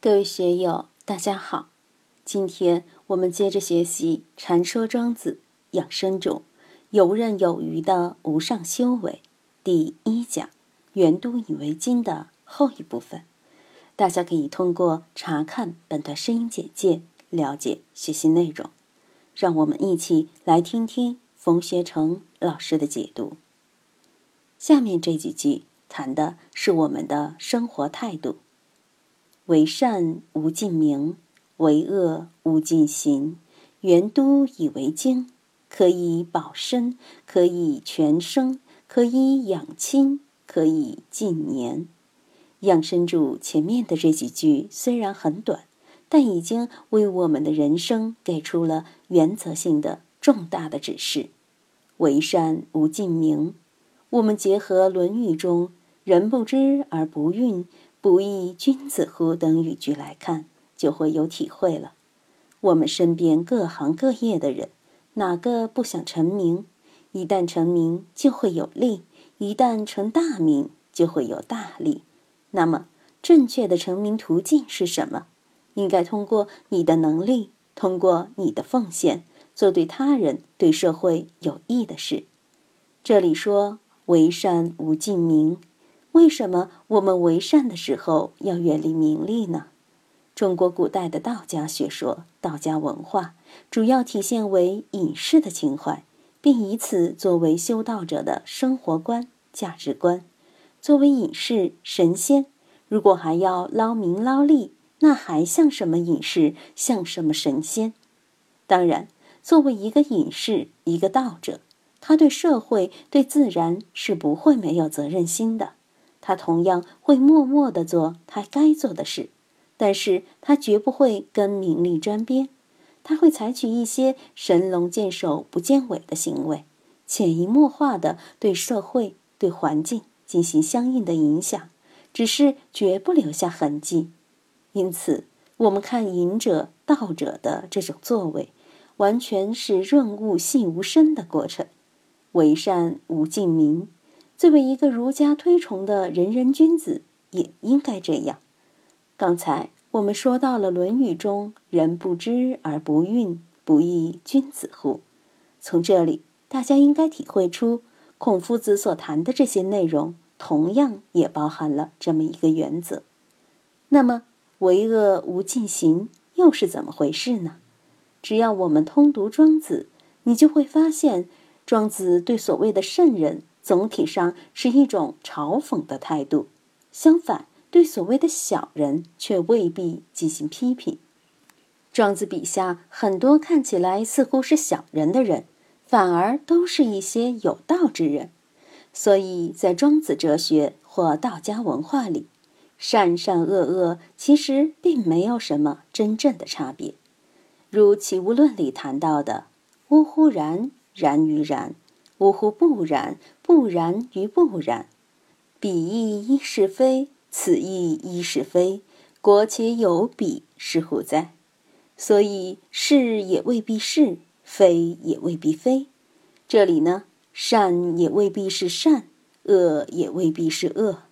各位学友，大家好。今天我们接着学习《禅说庄子养生中游刃有余的无上修为》第一讲“圆都以为经”的后一部分。大家可以通过查看本段声音简介了解学习内容。让我们一起来听听冯学成老师的解读。下面这几句谈的是我们的生活态度。为善无尽名，为恶无尽行。圆都以为经，可以保身，可以全生，可以养亲，可以尽年。养生主前面的这几句虽然很短，但已经为我们的人生给出了原则性的重大的指示。为善无尽名，我们结合《论语》中“人不知而不愠”。不亦君子乎？等语句来看，就会有体会了。我们身边各行各业的人，哪个不想成名？一旦成名，就会有利；一旦成大名，就会有大利。那么，正确的成名途径是什么？应该通过你的能力，通过你的奉献，做对他人、对社会有益的事。这里说“为善无尽名”。为什么我们为善的时候要远离名利呢？中国古代的道家学说、道家文化，主要体现为隐士的情怀，并以此作为修道者的生活观、价值观。作为隐士、神仙，如果还要捞名捞利，那还像什么隐士，像什么神仙？当然，作为一个隐士、一个道者，他对社会、对自然是不会没有责任心的。他同样会默默地做他该做的事，但是他绝不会跟名利沾边。他会采取一些神龙见首不见尾的行为，潜移默化地对社会、对环境进行相应的影响，只是绝不留下痕迹。因此，我们看隐者、道者的这种作为，完全是润物细无声的过程，为善无尽名。作为一个儒家推崇的仁人君子，也应该这样。刚才我们说到了《论语》中“人不知而不愠，不亦君子乎”。从这里，大家应该体会出，孔夫子所谈的这些内容，同样也包含了这么一个原则。那么，为恶无尽行又是怎么回事呢？只要我们通读庄子，你就会发现，庄子对所谓的圣人。总体上是一种嘲讽的态度，相反，对所谓的小人却未必进行批评。庄子笔下很多看起来似乎是小人的人，反而都是一些有道之人。所以在庄子哲学或道家文化里，善善恶恶其实并没有什么真正的差别。如《齐物论》里谈到的“呜呼然，然于然”。呜呼！不然，不然于不然。彼亦一是非，此亦一是非。国且有彼，是乎哉？所以是也未必是，非也未必非。这里呢，善也未必是善，恶也未必是恶。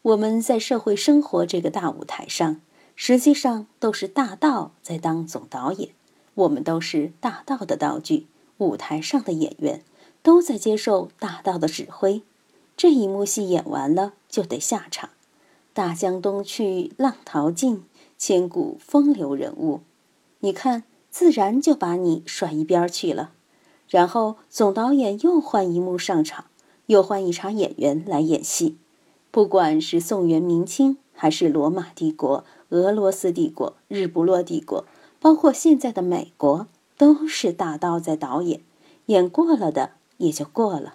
我们在社会生活这个大舞台上，实际上都是大道在当总导演，我们都是大道的道具，舞台上的演员。都在接受大道的指挥，这一幕戏演完了就得下场。大江东去，浪淘尽，千古风流人物。你看，自然就把你甩一边去了。然后总导演又换一幕上场，又换一场演员来演戏。不管是宋元明清，还是罗马帝国、俄罗斯帝国、日不落帝国，包括现在的美国，都是大道在导演，演过了的。也就过了，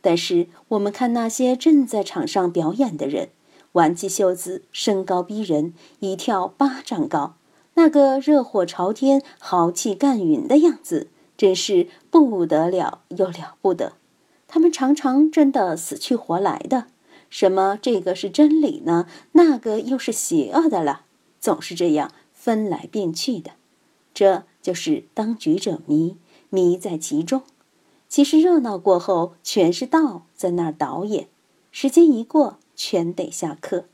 但是我们看那些正在场上表演的人，挽起袖子，身高逼人，一跳八丈高，那个热火朝天、豪气干云的样子，真是不得了又了不得。他们常常真的死去活来的，什么这个是真理呢？那个又是邪恶的了，总是这样分来变去的。这就是当局者迷，迷在其中。其实热闹过后，全是道在那儿导演。时间一过，全得下课。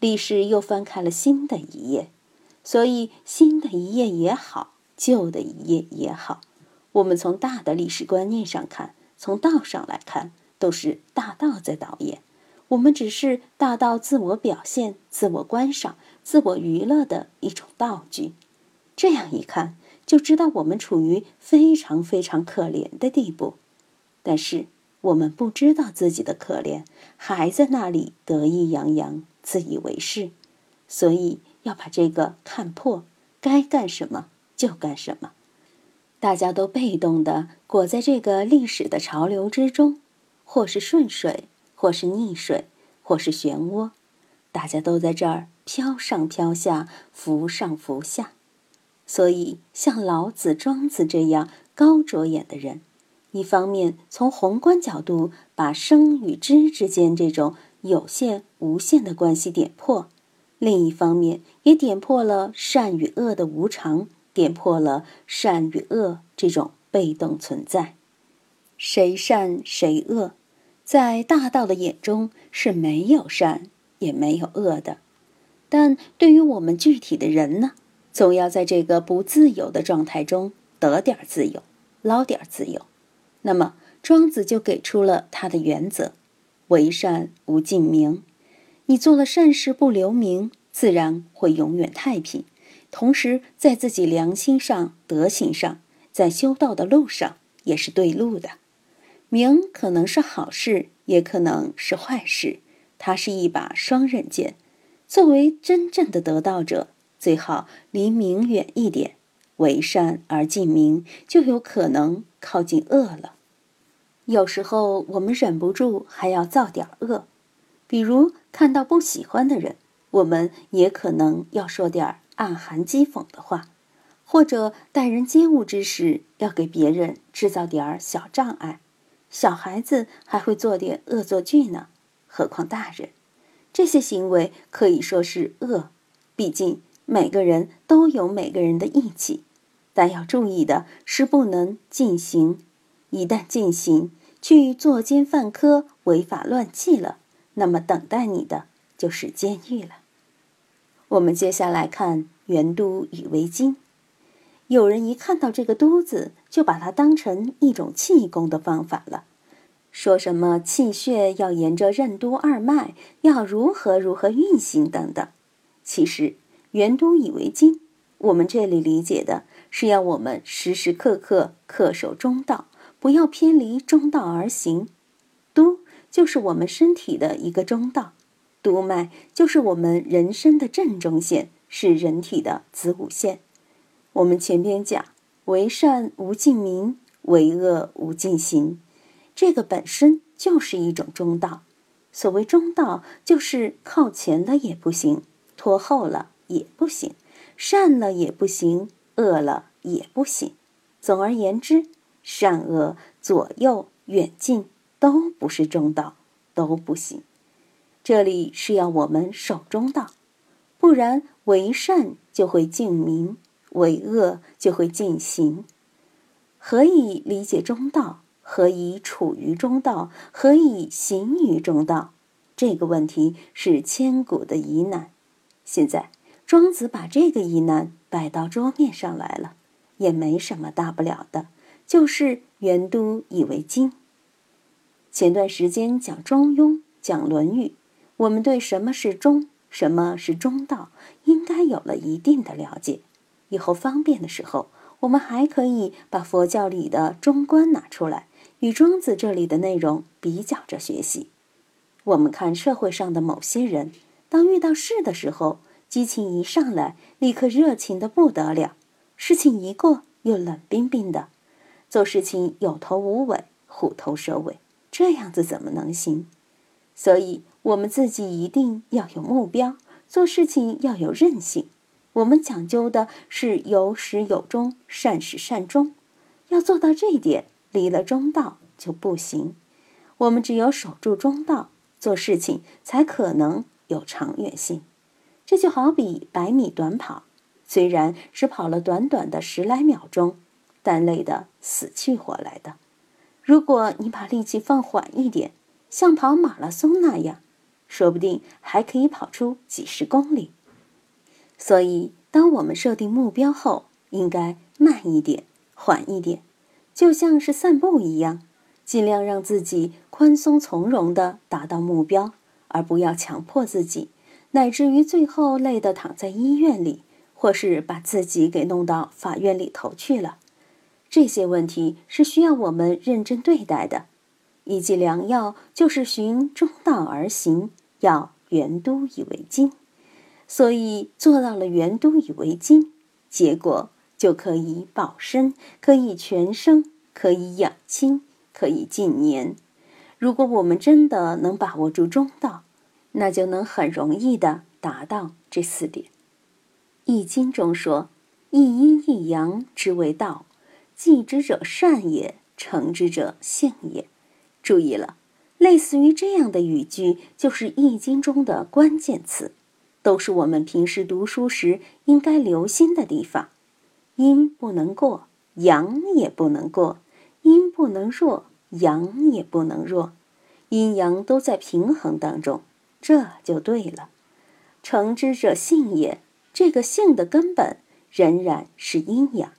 历史又翻开了新的一页。所以，新的一页也好，旧的一页也好，我们从大的历史观念上看，从道上来看，都是大道在导演。我们只是大道自我表现、自我观赏、自我娱乐的一种道具。这样一看，就知道我们处于非常非常可怜的地步。但是我们不知道自己的可怜，还在那里得意洋洋、自以为是，所以。要把这个看破，该干什么就干什么。大家都被动的裹在这个历史的潮流之中，或是顺水，或是逆水，或是漩涡，大家都在这儿飘上飘下，浮上浮下。所以，像老子、庄子这样高着眼的人，一方面从宏观角度把生与知之间这种有限、无限的关系点破。另一方面，也点破了善与恶的无常，点破了善与恶这种被动存在。谁善谁恶，在大道的眼中是没有善也没有恶的。但对于我们具体的人呢，总要在这个不自由的状态中得点自由，捞点自由。那么，庄子就给出了他的原则：为善无尽名。你做了善事不留名，自然会永远太平。同时，在自己良心上、德行上，在修道的路上也是对路的。名可能是好事，也可能是坏事，它是一把双刃剑。作为真正的得道者，最好离明远一点，为善而近明，就有可能靠近恶了。有时候我们忍不住还要造点恶。比如看到不喜欢的人，我们也可能要说点暗含讥讽的话，或者待人接物之时要给别人制造点小障碍。小孩子还会做点恶作剧呢，何况大人？这些行为可以说是恶。毕竟每个人都有每个人的义气，但要注意的是不能进行。一旦进行，去作奸犯科、违法乱纪了。那么等待你的就是监狱了。我们接下来看元都与为京。有人一看到这个“都”字，就把它当成一种气功的方法了，说什么气血要沿着任督二脉，要如何如何运行等等。其实元都以为今，我们这里理解的是要我们时时刻刻恪守中道，不要偏离中道而行。都。就是我们身体的一个中道，督脉就是我们人生的正中线，是人体的子午线。我们前边讲，为善无尽名，为恶无尽行，这个本身就是一种中道。所谓中道，就是靠前了也不行，拖后了也不行，善了也不行，恶了也不行。总而言之，善恶左右远近。都不是中道，都不行。这里是要我们守中道，不然为善就会敬民，为恶就会进行。何以理解中道？何以处于中道？何以行于中道？这个问题是千古的疑难。现在庄子把这个疑难摆到桌面上来了，也没什么大不了的，就是元都以为经。前段时间讲《中庸》，讲《论语》，我们对什么是中，什么是中道，应该有了一定的了解。以后方便的时候，我们还可以把佛教里的中观拿出来，与庄子这里的内容比较着学习。我们看社会上的某些人，当遇到事的时候，激情一上来，立刻热情的不得了；事情一过，又冷冰冰的，做事情有头无尾，虎头蛇尾。这样子怎么能行？所以，我们自己一定要有目标，做事情要有韧性。我们讲究的是有始有终，善始善终。要做到这一点，离了中道就不行。我们只有守住中道，做事情才可能有长远性。这就好比百米短跑，虽然只跑了短短的十来秒钟，但累得死去活来的。如果你把力气放缓一点，像跑马拉松那样，说不定还可以跑出几十公里。所以，当我们设定目标后，应该慢一点，缓一点，就像是散步一样，尽量让自己宽松从容地达到目标，而不要强迫自己，乃至于最后累得躺在医院里，或是把自己给弄到法院里头去了。这些问题是需要我们认真对待的。一剂良药就是循中道而行，要圆都以为精。所以做到了圆都以为精，结果就可以保身，可以全生，可以养亲，可以近年。如果我们真的能把握住中道，那就能很容易的达到这四点。《易经》中说：“一阴一阳之为道，继之者善也，成之者性也。”注意了，类似于这样的语句，就是《易经》中的关键词。都是我们平时读书时应该留心的地方，阴不能过，阳也不能过；阴不能弱，阳也不能弱，阴阳都在平衡当中，这就对了。成之者性也，这个性的根本仍然是阴阳。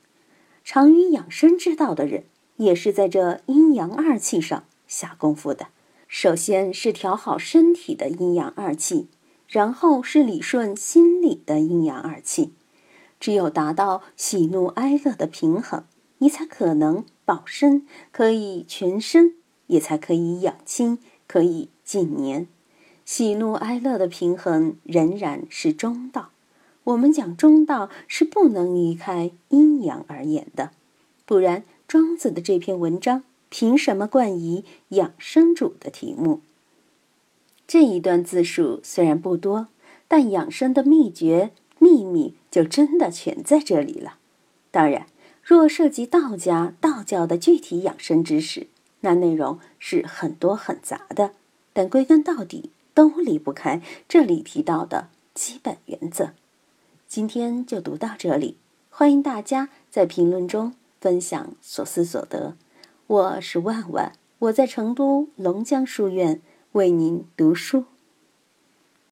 常于养生之道的人，也是在这阴阳二气上下功夫的。首先是调好身体的阴阳二气。然后是理顺心理的阴阳二气，只有达到喜怒哀乐的平衡，你才可能保身，可以全身，也才可以养亲，可以近年。喜怒哀乐的平衡仍然是中道。我们讲中道是不能离开阴阳而言的，不然庄子的这篇文章凭什么冠以养生主的题目？这一段字数虽然不多，但养生的秘诀秘密就真的全在这里了。当然，若涉及道家道教的具体养生知识，那内容是很多很杂的。但归根到底，都离不开这里提到的基本原则。今天就读到这里，欢迎大家在评论中分享所思所得。我是万万，我在成都龙江书院。为您读书。